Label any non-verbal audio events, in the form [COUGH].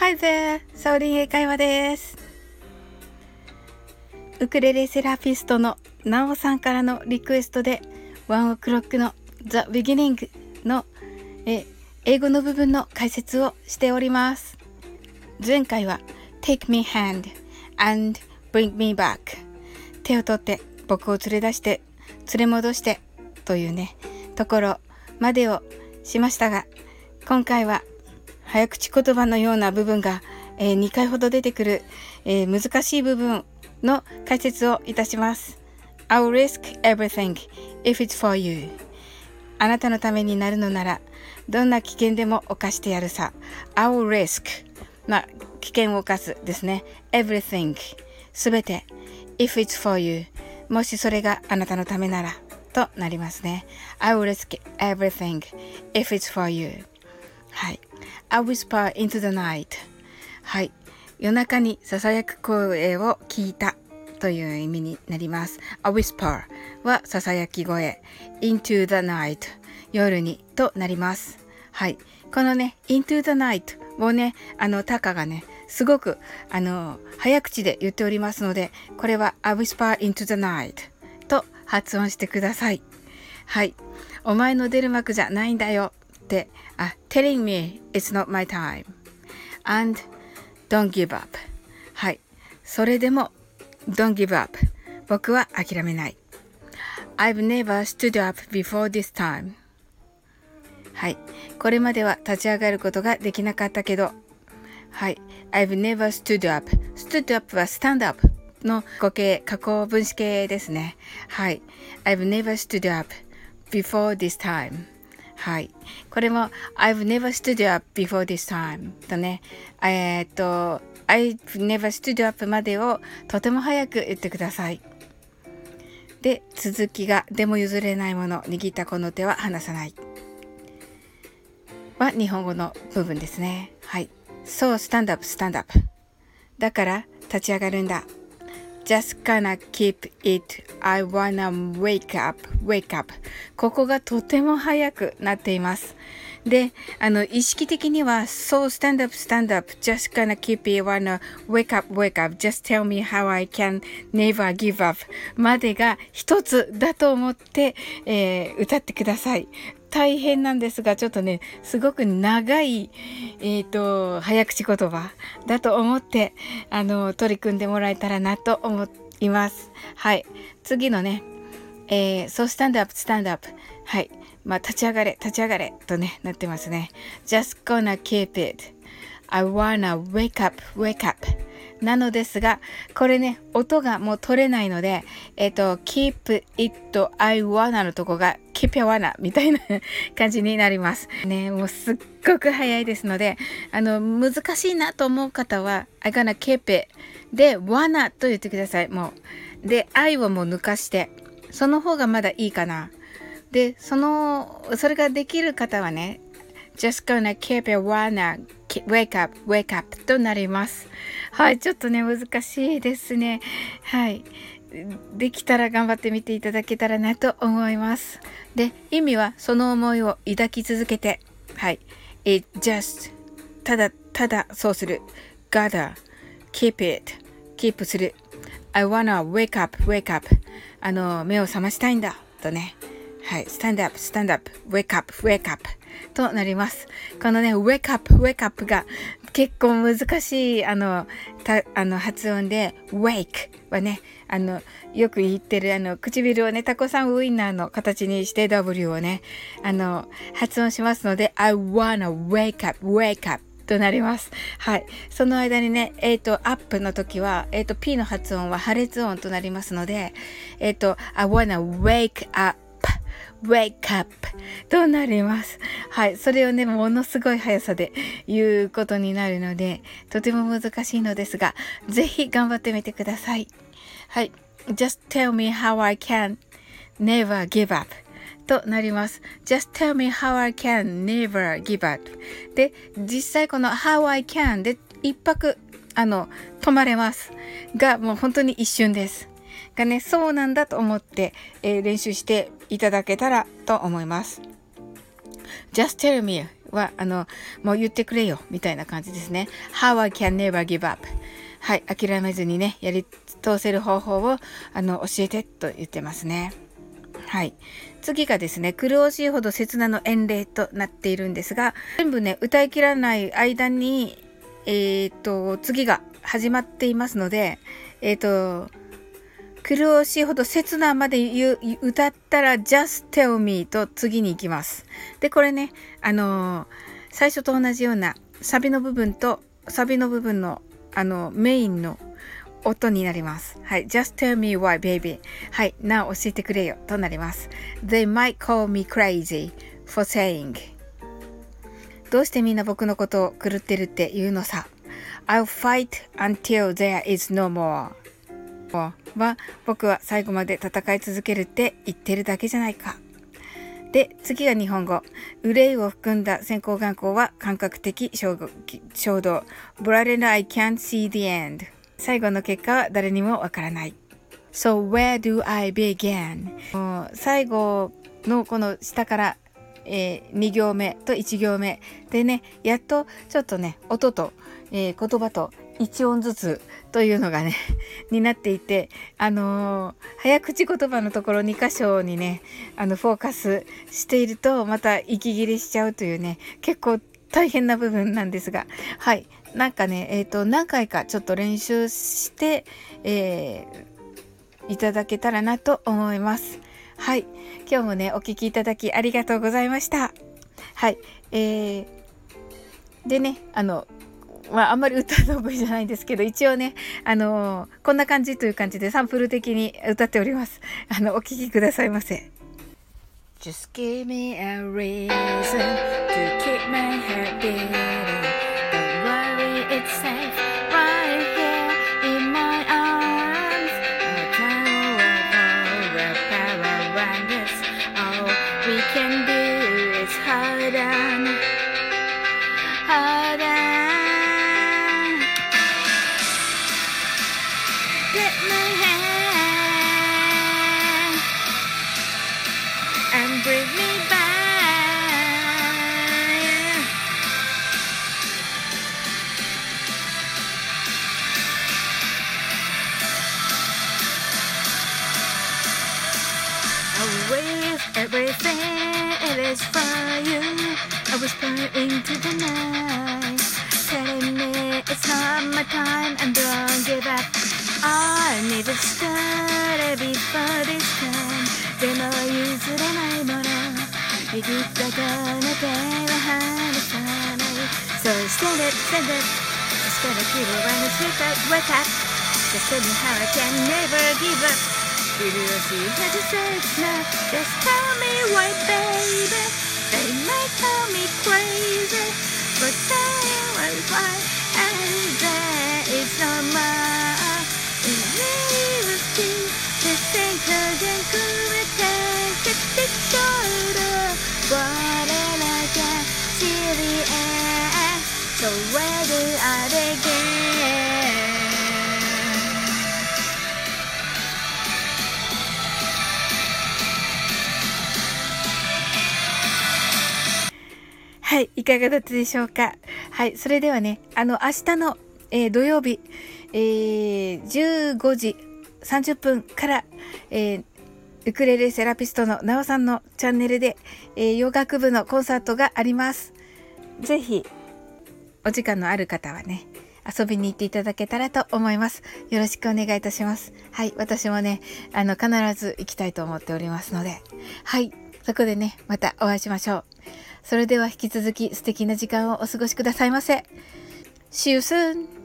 Hi there! サオリン英会話です。ウクレレセラピストのナオさんからのリクエストで、ワンオクロックの The Beginning のえ英語の部分の解説をしております。前回は Take me hand and bring me back 手を取って僕を連れ出して連れ戻してというねところまでをしましたが今回は早口言葉のような部分が、えー、2回ほど出てくる、えー、難しい部分の解説をいたします。I'll risk everything if it's for you. あなたのためになるのなら、どんな危険でも犯してやるさ。I'll risk. まあ、危険を犯すですね。everything. すべて。if it's for you. もしそれがあなたのためなら。となりますね。I will risk everything if it's for you. はい。I whisper into the night. はい。夜中に囁く声を聞いたという意味になります。A whisper は囁き声。into the night 夜にとなります。はい。このね、into the night をね、あの、タカがね、すごく、あの、早口で言っておりますので、これは A whisper into the night と発音してください。はい。お前の出る幕じゃないんだよって、あ、telling me it's not my time and don't give up はいそれでも don't give up 僕は諦めない I've never stood up before this time はいこれまでは立ち上がることができなかったけどはい I've never stood up stood up は stand up の語形加工分子形ですねはい I've never stood up before this time はい。これも I've never stood up before this time とね、えー、っと I've never stood up までをとても早く言ってください。で、続きがでも譲れないもの、握ったこの手は離さない。は日本語の部分ですね。はい。そう、スタンドアップ、スタンドアップ。だから立ち上がるんだ。Just gonna keep it I wanna wake up wake up ここがとても早くなっていますで、あの、意識的には、そう、stand up, stand up, just gonna keep it, wanna wake up, wake up, just tell me how I can never give up までが一つだと思って、えー、歌ってください。大変なんですが、ちょっとね、すごく長い、えっ、ー、と、早口言葉だと思って、あの、取り組んでもらえたらなと思います。はい。次のね、えー、そう、スタンドアップ、スタンドアップ。はい。まあ、立ち上がれ、立ち上がれとね、なってますね。just gonna keep it.I wanna wake up, wake up. なのですが、これね、音がもう取れないので、えっ、ー、と、keep it, I wanna のとこが keep your wanna みたいな感じになります。ね、もうすっごく早いですので、あの、難しいなと思う方は、I gonna keep it で、wanna と言ってください。もう。で、I をもう抜かして、その方がまだいいかな。で、その、それができる方はね、just gonna keep your wanna wake up, wake up となります。はい、ちょっとね、難しいですね。はい。できたら頑張ってみていただけたらなと思います。で、意味はその思いを抱き続けて、はい。it just ただただそうする。gather, keep it, keep する。I wanna wake up, wake up あの、目を覚ましたいんだ。とね。はい。stand up, stand up, wake up, wake up となります。このね、wake up, wake up が結構難しい、あの、たあの発音で、wake はね、あの、よく言ってる、あの、唇をね、タコさんウインナーの形にして W をね、あの、発音しますので、I wanna wake up, wake up となります。はい。その間にね、えっ、ー、と、アップの時は、えっ、ー、と、P の発音は破裂音となりますので、えっ、ー、と、I wanna wake up wake up となります。はい。それをね、ものすごい速さで言うことになるので、とても難しいのですが、ぜひ頑張ってみてください。はい。just tell me how I can never give up となります。just tell me how I can never give up で、実際この how I can で一泊、あの、止まれます。が、もう本当に一瞬です。がね、そうなんだと思って、えー、練習していただけたらと思います。just tell me は、あの、もう言ってくれよ、みたいな感じですね。how I can never give up. はい、諦めずにね、やり通せる方法を、あの、教えてと言ってますね。はい。次がですね、苦しいほど切なの遠霊となっているんですが、全部ね、歌い切らない間に、えっ、と、次が始まっていますので、えっ、と、苦しいほど切なまで言う歌ったら Just Tell Me と次に行きます。で、これね、あのー、最初と同じようなサビの部分とサビの部分のあのメインの音になります。はい。Just tell me why, baby. はい。なお教えてくれよ。となります。They might call me crazy for saying. どうしてみんな僕のことを狂ってるって言うのさ。I'll fight until there is no more. は僕は最後まで戦い続けるって言ってるだけじゃないか。で、次が日本語。憂いを含んだ先行眼光は感覚的衝動。ブラレナ I can't see the end. 最後の結果は誰にもわからない。So where do I begin? 最後のこの下から、えー、2行目と1行目でね、やっとちょっとね、音と、えー、言葉と1音ずつというのがね [LAUGHS] になっていてあのー、早口言葉のところ2箇所にねあのフォーカスしているとまた息切れしちゃうというね結構大変な部分なんですがはい。なんかねえ、ー、と何回かちょっと練習して、えー、いただけたらなと思います。はい。今日もねお聴きいただきありがとうございました。はい。えー、でねあのまあ、あんまり歌得意じゃないんですけど、一応ね、あのー、こんな感じという感じでサンプル的に歌っております。あの、お聴きくださいませ。Just give me a reason to keep my heart beating. Don't worry, it's everything it is for you. I whisper into the night, telling me it's not my time and don't give up. I need to start before this time. でも譲れないもの握ったこの手は離さない So stand up, stand up Just gonna keep it when it's wake up, wake up Just tell me how I can never give up If you see how to say it's not, just tell me why, baby. They might call me crazy, but saying why, why, So where do I begin? はい、いかがだったでしょうか？はい、それではね、あの、明日の、えー、土曜日、えー、15時30分から、えー、ウクレレセラピストのなおさんのチャンネルで、えー、洋楽部のコンサートがあります。ぜひ、お時間のある方はね、遊びに行っていただけたらと思います。よろしくお願いいたします。はい、私もね、あの、必ず行きたいと思っておりますので、はい、そこでね、またお会いしましょう。それでは引き続き素敵な時間をお過ごしくださいませ。See you soon!